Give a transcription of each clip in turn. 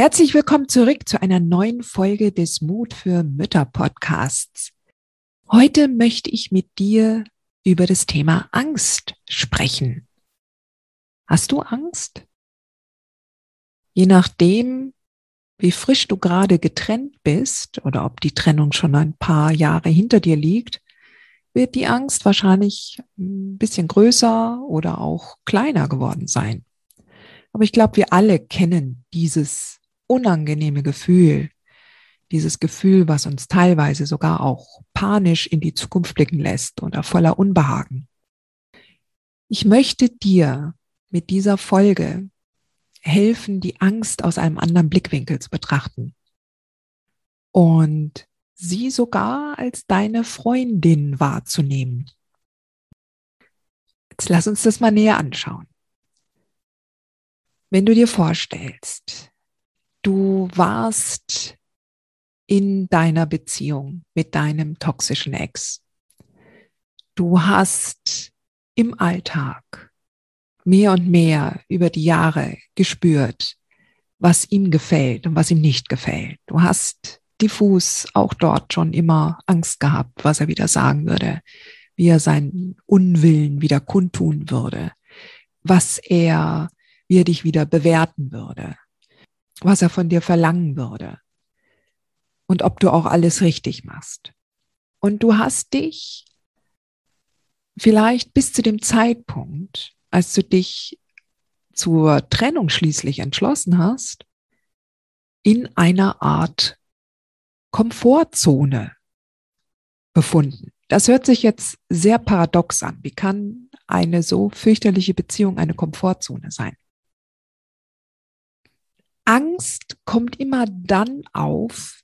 Herzlich willkommen zurück zu einer neuen Folge des Mut für Mütter Podcasts. Heute möchte ich mit dir über das Thema Angst sprechen. Hast du Angst? Je nachdem, wie frisch du gerade getrennt bist oder ob die Trennung schon ein paar Jahre hinter dir liegt, wird die Angst wahrscheinlich ein bisschen größer oder auch kleiner geworden sein. Aber ich glaube, wir alle kennen dieses unangenehme Gefühl, dieses Gefühl, was uns teilweise sogar auch panisch in die Zukunft blicken lässt oder voller Unbehagen. Ich möchte dir mit dieser Folge helfen, die Angst aus einem anderen Blickwinkel zu betrachten und sie sogar als deine Freundin wahrzunehmen. Jetzt lass uns das mal näher anschauen. Wenn du dir vorstellst, du warst in deiner Beziehung mit deinem toxischen Ex. Du hast im Alltag mehr und mehr über die Jahre gespürt, was ihm gefällt und was ihm nicht gefällt. Du hast diffus auch dort schon immer Angst gehabt, was er wieder sagen würde, wie er seinen Unwillen wieder kundtun würde, was er, wie er dich wieder bewerten würde, was er von dir verlangen würde und ob du auch alles richtig machst. Und du hast dich vielleicht bis zu dem Zeitpunkt, als du dich zur Trennung schließlich entschlossen hast, in einer Art Komfortzone befunden. Das hört sich jetzt sehr paradox an. Wie kann eine so fürchterliche Beziehung eine Komfortzone sein? Angst kommt immer dann auf,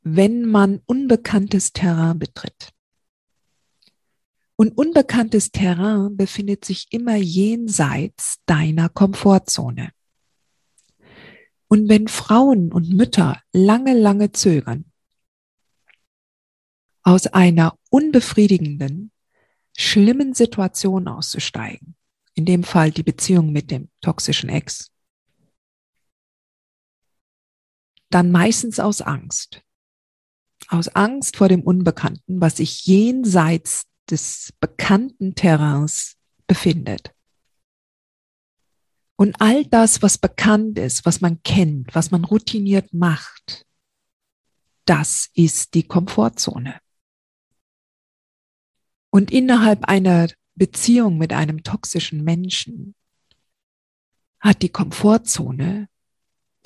wenn man unbekanntes Terrain betritt. Und unbekanntes Terrain befindet sich immer jenseits deiner Komfortzone. Und wenn Frauen und Mütter lange, lange zögern, aus einer unbefriedigenden, schlimmen Situation auszusteigen, in dem Fall die Beziehung mit dem toxischen Ex, dann meistens aus Angst. Aus Angst vor dem Unbekannten, was sich jenseits des bekannten Terrains befindet. Und all das, was bekannt ist, was man kennt, was man routiniert macht, das ist die Komfortzone. Und innerhalb einer Beziehung mit einem toxischen Menschen hat die Komfortzone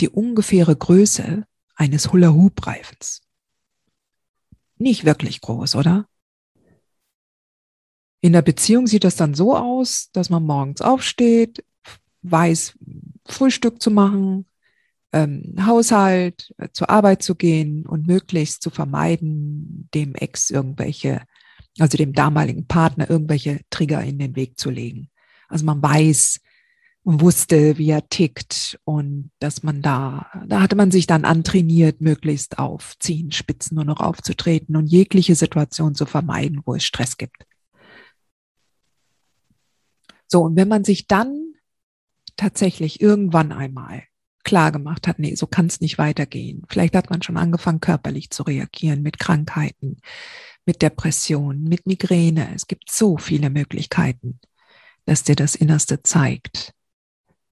die ungefähre Größe eines Hula-Hoop-Reifens. Nicht wirklich groß, oder? In der Beziehung sieht das dann so aus, dass man morgens aufsteht, weiß, Frühstück zu machen, ähm, Haushalt, äh, zur Arbeit zu gehen und möglichst zu vermeiden, dem Ex irgendwelche, also dem damaligen Partner irgendwelche Trigger in den Weg zu legen. Also man weiß, und wusste, wie er tickt und dass man da, da hatte man sich dann antrainiert, möglichst auf Zehenspitzen nur noch aufzutreten und jegliche Situation zu vermeiden, wo es Stress gibt. So, und wenn man sich dann tatsächlich irgendwann einmal klar gemacht hat, nee, so kann es nicht weitergehen. Vielleicht hat man schon angefangen, körperlich zu reagieren mit Krankheiten, mit Depressionen, mit Migräne. Es gibt so viele Möglichkeiten, dass dir das Innerste zeigt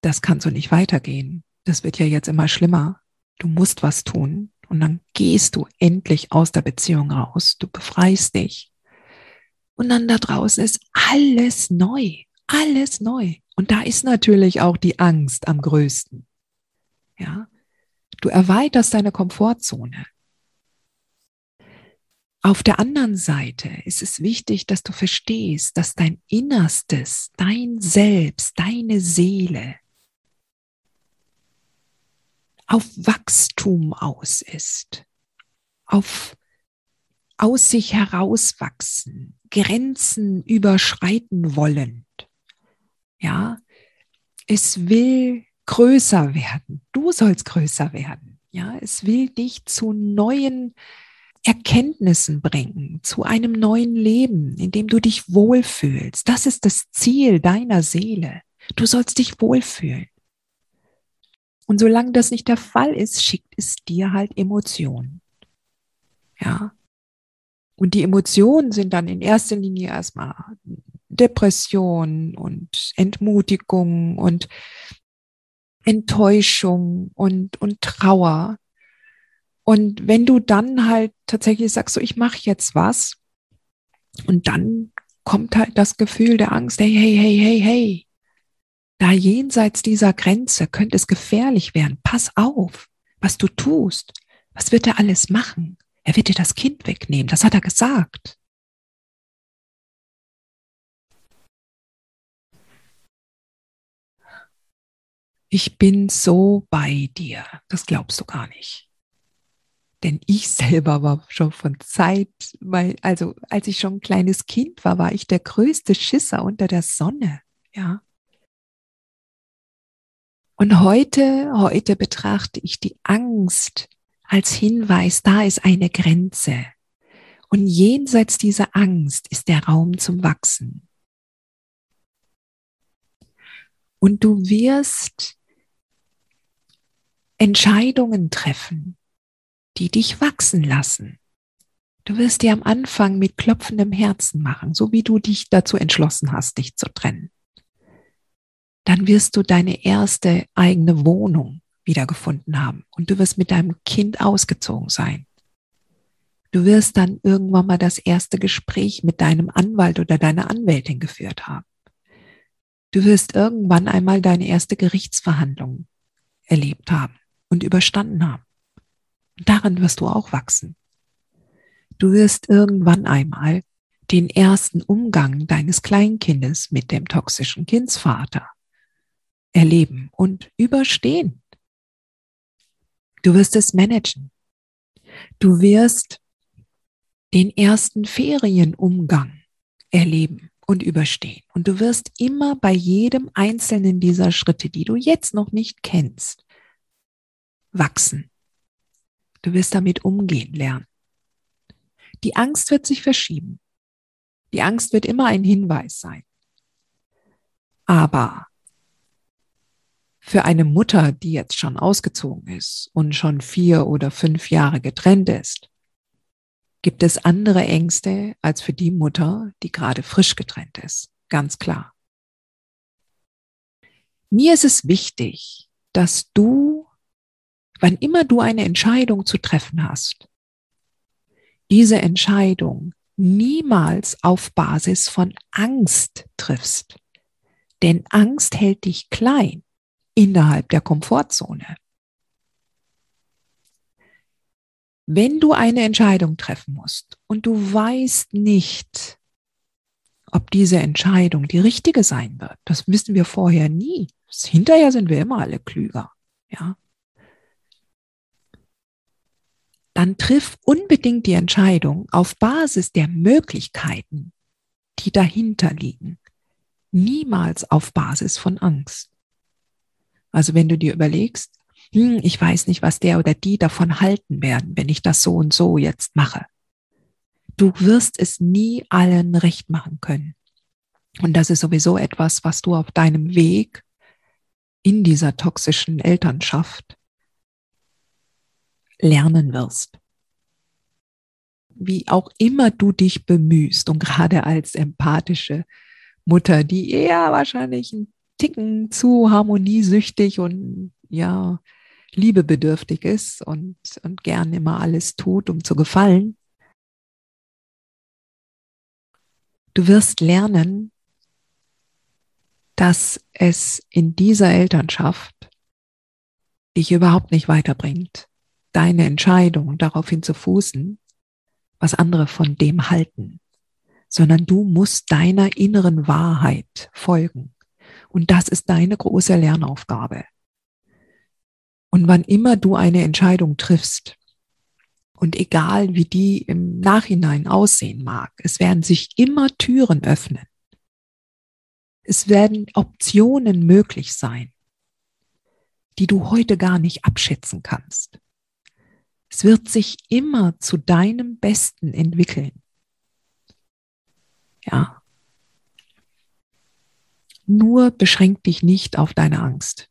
das kann so nicht weitergehen. Das wird ja jetzt immer schlimmer. Du musst was tun. Und dann gehst du endlich aus der Beziehung raus. Du befreist dich. Und dann da draußen ist alles neu. Alles neu. Und da ist natürlich auch die Angst am größten. Ja. Du erweiterst deine Komfortzone. Auf der anderen Seite ist es wichtig, dass du verstehst, dass dein Innerstes, dein Selbst, deine Seele auf Wachstum aus ist, auf aus sich herauswachsen, Grenzen überschreiten wollend. Ja, es will größer werden. Du sollst größer werden. Ja, es will dich zu neuen Erkenntnissen bringen, zu einem neuen Leben, in dem du dich wohlfühlst. Das ist das Ziel deiner Seele. Du sollst dich wohlfühlen. Und solange das nicht der Fall ist, schickt es dir halt Emotionen. Ja. Und die Emotionen sind dann in erster Linie erstmal Depression und Entmutigung und Enttäuschung und, und Trauer. Und wenn du dann halt tatsächlich sagst, so ich mache jetzt was, und dann kommt halt das Gefühl der Angst, hey, hey, hey, hey, hey, da jenseits dieser Grenze könnte es gefährlich werden. Pass auf, was du tust. Was wird er alles machen? Er wird dir das Kind wegnehmen. Das hat er gesagt. Ich bin so bei dir. Das glaubst du gar nicht. Denn ich selber war schon von Zeit, weil, also als ich schon ein kleines Kind war, war ich der größte Schisser unter der Sonne. Ja. Und heute, heute betrachte ich die Angst als Hinweis, da ist eine Grenze. Und jenseits dieser Angst ist der Raum zum Wachsen. Und du wirst Entscheidungen treffen, die dich wachsen lassen. Du wirst dir am Anfang mit klopfendem Herzen machen, so wie du dich dazu entschlossen hast, dich zu trennen. Dann wirst du deine erste eigene Wohnung wiedergefunden haben und du wirst mit deinem Kind ausgezogen sein. Du wirst dann irgendwann mal das erste Gespräch mit deinem Anwalt oder deiner Anwältin geführt haben. Du wirst irgendwann einmal deine erste Gerichtsverhandlung erlebt haben und überstanden haben. Und darin wirst du auch wachsen. Du wirst irgendwann einmal den ersten Umgang deines Kleinkindes mit dem toxischen Kindsvater erleben und überstehen. Du wirst es managen. Du wirst den ersten Ferienumgang erleben und überstehen. Und du wirst immer bei jedem einzelnen dieser Schritte, die du jetzt noch nicht kennst, wachsen. Du wirst damit umgehen lernen. Die Angst wird sich verschieben. Die Angst wird immer ein Hinweis sein. Aber für eine Mutter, die jetzt schon ausgezogen ist und schon vier oder fünf Jahre getrennt ist, gibt es andere Ängste als für die Mutter, die gerade frisch getrennt ist. Ganz klar. Mir ist es wichtig, dass du, wann immer du eine Entscheidung zu treffen hast, diese Entscheidung niemals auf Basis von Angst triffst. Denn Angst hält dich klein innerhalb der Komfortzone. Wenn du eine Entscheidung treffen musst und du weißt nicht, ob diese Entscheidung die richtige sein wird, das wissen wir vorher nie. Hinterher sind wir immer alle klüger, ja. Dann triff unbedingt die Entscheidung auf Basis der Möglichkeiten, die dahinter liegen. Niemals auf Basis von Angst. Also wenn du dir überlegst, hm, ich weiß nicht, was der oder die davon halten werden, wenn ich das so und so jetzt mache. Du wirst es nie allen recht machen können. Und das ist sowieso etwas, was du auf deinem Weg in dieser toxischen Elternschaft lernen wirst. Wie auch immer du dich bemühst und gerade als empathische Mutter, die eher wahrscheinlich ein Ticken zu harmoniesüchtig und ja, liebebedürftig ist und, und gern immer alles tut, um zu gefallen. Du wirst lernen, dass es in dieser Elternschaft dich überhaupt nicht weiterbringt, deine Entscheidung daraufhin zu fußen, was andere von dem halten, sondern du musst deiner inneren Wahrheit folgen. Und das ist deine große Lernaufgabe. Und wann immer du eine Entscheidung triffst, und egal wie die im Nachhinein aussehen mag, es werden sich immer Türen öffnen. Es werden Optionen möglich sein, die du heute gar nicht abschätzen kannst. Es wird sich immer zu deinem Besten entwickeln. Ja. Nur beschränk dich nicht auf deine Angst.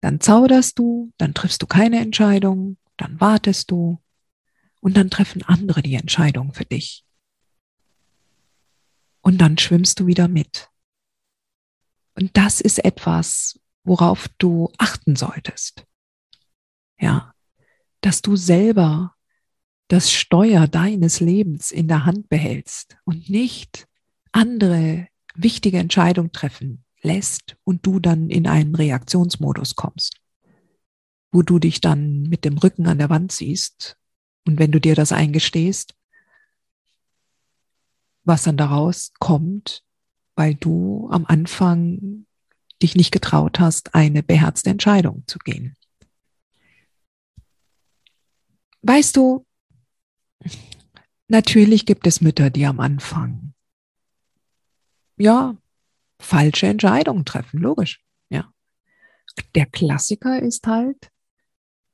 Dann zauderst du, dann triffst du keine Entscheidung, dann wartest du und dann treffen andere die Entscheidung für dich. Und dann schwimmst du wieder mit. Und das ist etwas, worauf du achten solltest. Ja, dass du selber das Steuer deines Lebens in der Hand behältst und nicht andere wichtige Entscheidungen treffen lässt und du dann in einen Reaktionsmodus kommst, wo du dich dann mit dem Rücken an der Wand siehst und wenn du dir das eingestehst, was dann daraus kommt, weil du am Anfang dich nicht getraut hast, eine beherzte Entscheidung zu gehen. Weißt du, natürlich gibt es Mütter, die am Anfang, ja, falsche Entscheidungen treffen, logisch, ja. Der Klassiker ist halt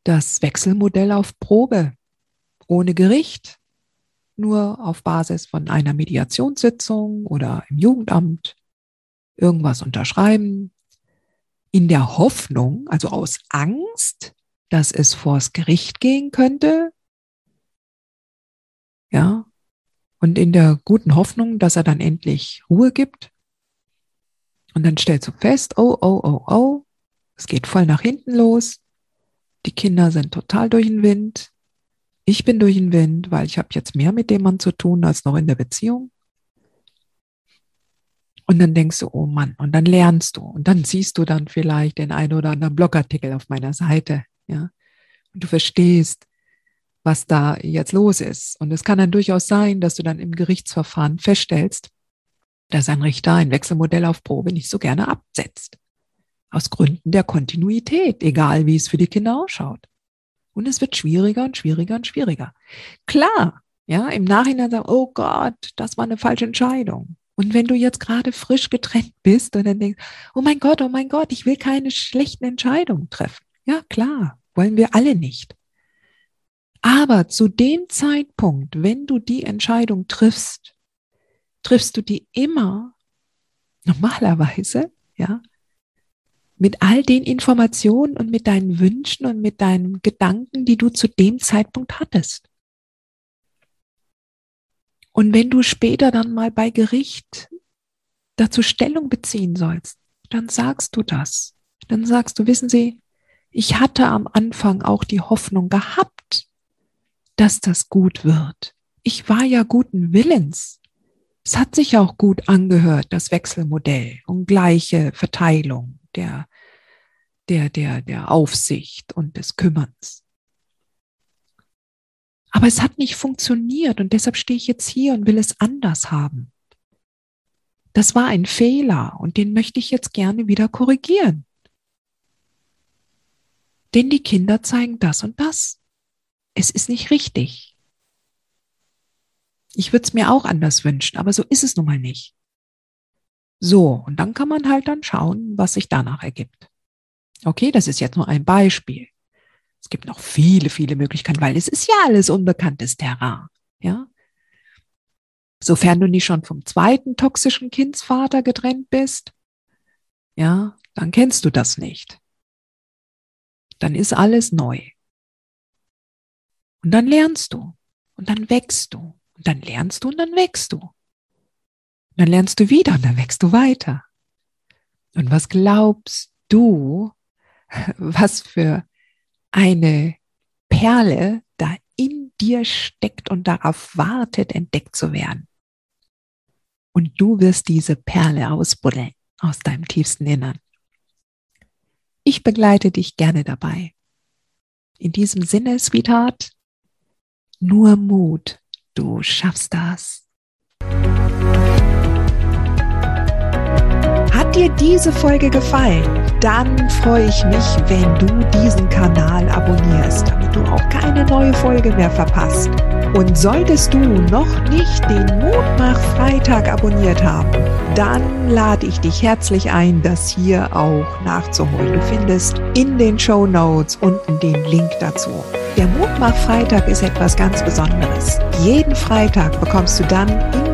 das Wechselmodell auf Probe, ohne Gericht, nur auf Basis von einer Mediationssitzung oder im Jugendamt irgendwas unterschreiben, in der Hoffnung, also aus Angst, dass es vors Gericht gehen könnte. Ja. Und in der guten Hoffnung, dass er dann endlich Ruhe gibt. Und dann stellst du fest, oh, oh, oh, oh, es geht voll nach hinten los. Die Kinder sind total durch den Wind. Ich bin durch den Wind, weil ich habe jetzt mehr mit dem Mann zu tun als noch in der Beziehung. Und dann denkst du, oh Mann, und dann lernst du. Und dann siehst du dann vielleicht den einen oder anderen Blogartikel auf meiner Seite, ja. Und du verstehst, was da jetzt los ist. Und es kann dann durchaus sein, dass du dann im Gerichtsverfahren feststellst, dass ein Richter ein Wechselmodell auf Probe nicht so gerne absetzt. Aus Gründen der Kontinuität, egal wie es für die Kinder ausschaut. Und es wird schwieriger und schwieriger und schwieriger. Klar, ja, im Nachhinein sagen, oh Gott, das war eine falsche Entscheidung. Und wenn du jetzt gerade frisch getrennt bist und dann denkst, oh mein Gott, oh mein Gott, ich will keine schlechten Entscheidungen treffen. Ja, klar, wollen wir alle nicht. Aber zu dem Zeitpunkt, wenn du die Entscheidung triffst, triffst du die immer normalerweise, ja, mit all den Informationen und mit deinen Wünschen und mit deinen Gedanken, die du zu dem Zeitpunkt hattest. Und wenn du später dann mal bei Gericht dazu Stellung beziehen sollst, dann sagst du das. Dann sagst du, wissen Sie, ich hatte am Anfang auch die Hoffnung gehabt, dass das gut wird. Ich war ja guten Willens. Es hat sich auch gut angehört, das Wechselmodell und gleiche Verteilung der, der, der, der Aufsicht und des Kümmerns. Aber es hat nicht funktioniert und deshalb stehe ich jetzt hier und will es anders haben. Das war ein Fehler und den möchte ich jetzt gerne wieder korrigieren. Denn die Kinder zeigen das und das. Es ist nicht richtig. Ich würde es mir auch anders wünschen, aber so ist es nun mal nicht. So, und dann kann man halt dann schauen, was sich danach ergibt. Okay, das ist jetzt nur ein Beispiel. Es gibt noch viele, viele Möglichkeiten, weil es ist ja alles unbekanntes Terrain. Ja? Sofern du nicht schon vom zweiten toxischen Kindsvater getrennt bist, ja, dann kennst du das nicht. Dann ist alles neu. Und dann lernst du. Und dann wächst du. Und dann lernst du und dann wächst du. Und dann lernst du wieder und dann wächst du weiter. Und was glaubst du, was für eine Perle da in dir steckt und darauf wartet, entdeckt zu werden. Und du wirst diese Perle ausbuddeln aus deinem tiefsten Innern. Ich begleite dich gerne dabei. In diesem Sinne, Sweetheart, nur Mut, du schaffst das. Hat dir diese Folge gefallen? Dann freue ich mich, wenn du diesen Kanal abonnierst, du auch keine neue Folge mehr verpasst. Und solltest du noch nicht den Mutmach Freitag abonniert haben, dann lade ich dich herzlich ein, das hier auch nachzuholen. Du findest in den Show Notes unten den Link dazu. Der Mutmach Freitag ist etwas ganz Besonderes. Jeden Freitag bekommst du dann in